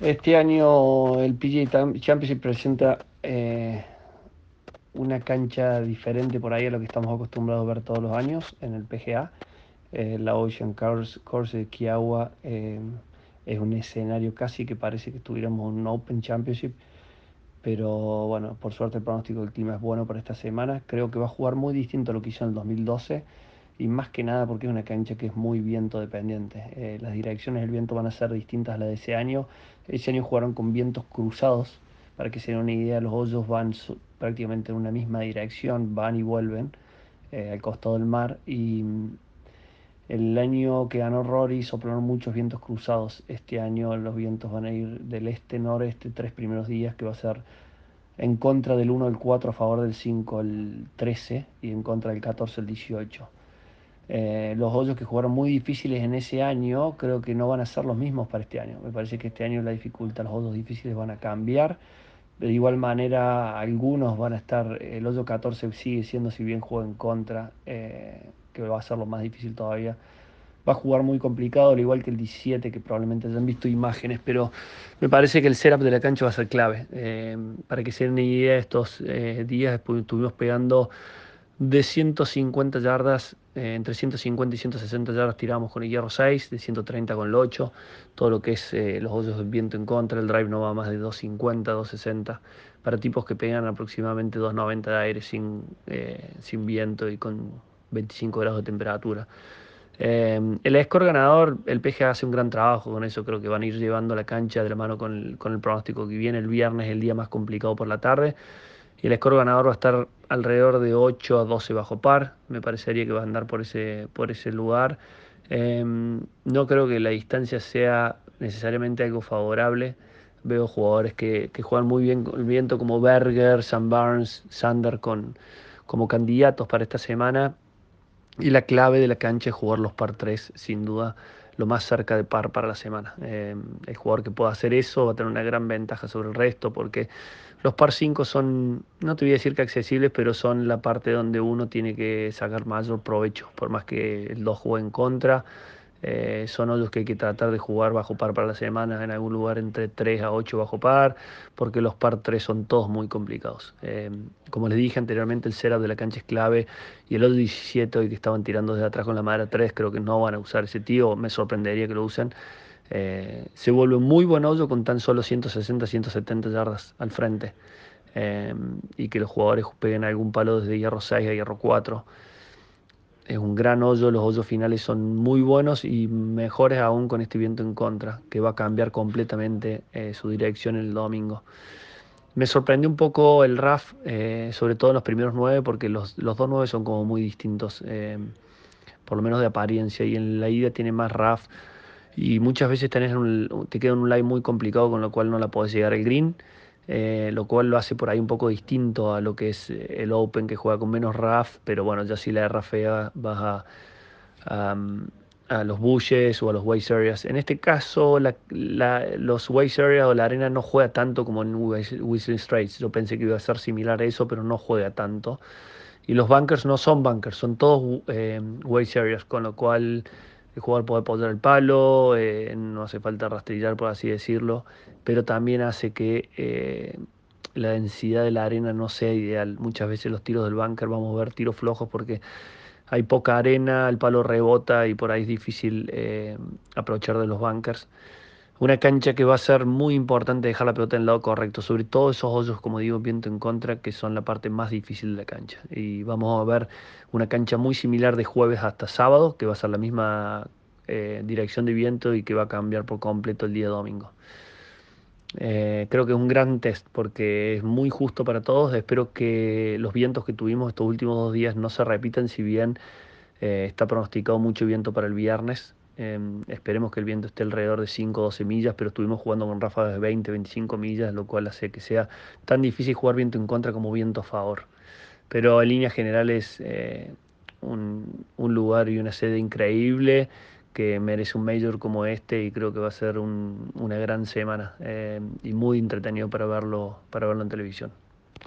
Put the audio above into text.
Este año el PGA Championship presenta eh, una cancha diferente por ahí a lo que estamos acostumbrados a ver todos los años en el PGA. Eh, la Ocean Course, Course de Kiawa eh, es un escenario casi que parece que estuviéramos en un Open Championship, pero bueno, por suerte el pronóstico del clima es bueno para esta semana. Creo que va a jugar muy distinto a lo que hizo en el 2012 y más que nada porque es una cancha que es muy viento dependiente. Eh, las direcciones del viento van a ser distintas a las de ese año. Ese año jugaron con vientos cruzados, para que se den una idea, los hoyos van prácticamente en una misma dirección, van y vuelven eh, al costado del mar y mm, el año que ganó Rory soplaron muchos vientos cruzados. Este año los vientos van a ir del este-noreste tres primeros días, que va a ser en contra del 1 al 4, a favor del 5 al 13 y en contra del 14 al 18. Eh, los hoyos que jugaron muy difíciles en ese año creo que no van a ser los mismos para este año. Me parece que este año la dificultad, los hoyos difíciles van a cambiar. De igual manera, algunos van a estar, el hoyo 14 sigue siendo, si bien juega en contra, eh, que va a ser lo más difícil todavía. Va a jugar muy complicado, al igual que el 17, que probablemente hayan visto imágenes, pero me parece que el setup de la cancha va a ser clave. Eh, para que se den idea, estos días estuvimos pegando de 150 yardas, eh, entre 150 y 160 yardas tiramos con el hierro 6, de 130 con el 8, todo lo que es eh, los hoyos del viento en contra, el drive no va más de 250, 260, para tipos que pegan aproximadamente 290 de aire sin, eh, sin viento y con 25 grados de temperatura. el score ganador, el PGA hace un gran trabajo con eso, creo que van a ir llevando la cancha de la mano con el, con el pronóstico que viene el viernes, el día más complicado por la tarde. Y el score ganador va a estar alrededor de 8 a 12 bajo par. Me parecería que va a andar por ese, por ese lugar. Em, no creo que la distancia sea necesariamente algo favorable. Veo jugadores que, que juegan muy bien con el viento como Berger, Sam Barnes, Sander con, como candidatos para esta semana. Y la clave de la cancha es jugar los par 3, sin duda lo más cerca de par para la semana. Em, el jugador que pueda hacer eso va a tener una gran ventaja sobre el resto porque los par 5 son, no te voy a decir que accesibles, pero son la parte donde uno tiene que sacar mayor provecho, por más que el 2 juegue en contra. Eh, son otros que hay que tratar de jugar bajo par para la semana en algún lugar entre 3 a 8 bajo par, porque los par 3 son todos muy complicados. Eh, como les dije anteriormente, el setup de la cancha es clave y el otro 17 hoy que estaban tirando desde atrás con la madera 3, creo que no van a usar ese tío, me sorprendería que lo usen. Eh, se vuelve muy buen hoyo con tan solo 160, 170 yardas al frente y que los jugadores peguen algún palo desde hierro 6 a hierro 4. Es un gran hoyo, los hoyos finales son muy buenos y mejores aún con este viento en contra, que va a cambiar completamente eh, su dirección el domingo. Me sorprendió un poco el RAF, sobre todo en los primeros nueve, porque los, los dos nueve son como muy distintos, por lo menos de apariencia, y en la ida tiene más RAF y muchas veces tenés un, te queda un line muy complicado con lo cual no la podés llegar al green, eh, lo cual lo hace por ahí un poco distinto a lo que es eh, el Open que juega con menos RAF, pero bueno, ya si la rafea vas a, a, los bushes o a los waste areas. En este caso, los waste areas o la arena no juega tanto como en Whistling Straits. Yo pensé que iba a ser similar a eso, pero no juega tanto. Y los bunkers no son bunkers, son todos eh, waste areas, con lo cual el jugador puede apoyar el palo, eh, no hace falta rastrillar, por así decirlo, pero también hace que eh, la densidad de la arena no sea ideal. Muchas veces los tiros del bunker vamos a ver tiros flojos porque hay poca arena, el palo rebota y por ahí es difícil eh, aprovechar de los bunkers. Una cancha que va a ser muy importante dejar la pelota en el lado correcto, sobre todo esos hoyos, como digo, viento en contra, que son la parte más difícil de la cancha. Y vamos a ver una cancha muy similar de jueves hasta sábado, que va a ser la misma eh, dirección de viento y que va a cambiar por completo el día domingo. Eh, creo que es un gran test porque es muy justo para todos. Espero que los vientos que tuvimos estos últimos dos días no se repitan, si bien eh, está pronosticado mucho viento para el viernes. Em, esperemos que el viento esté alrededor de 5 o 12 millas, pero estuvimos jugando con ráfagas de 20, 25 millas, lo cual hace que sea tan difícil jugar viento en contra como viento a favor. Pero en líneas generales, eh, un, lugar y una sede increíble que merece un major como este y creo que va a ser una gran semana eh, y muy entretenido para verlo, para verlo en televisión.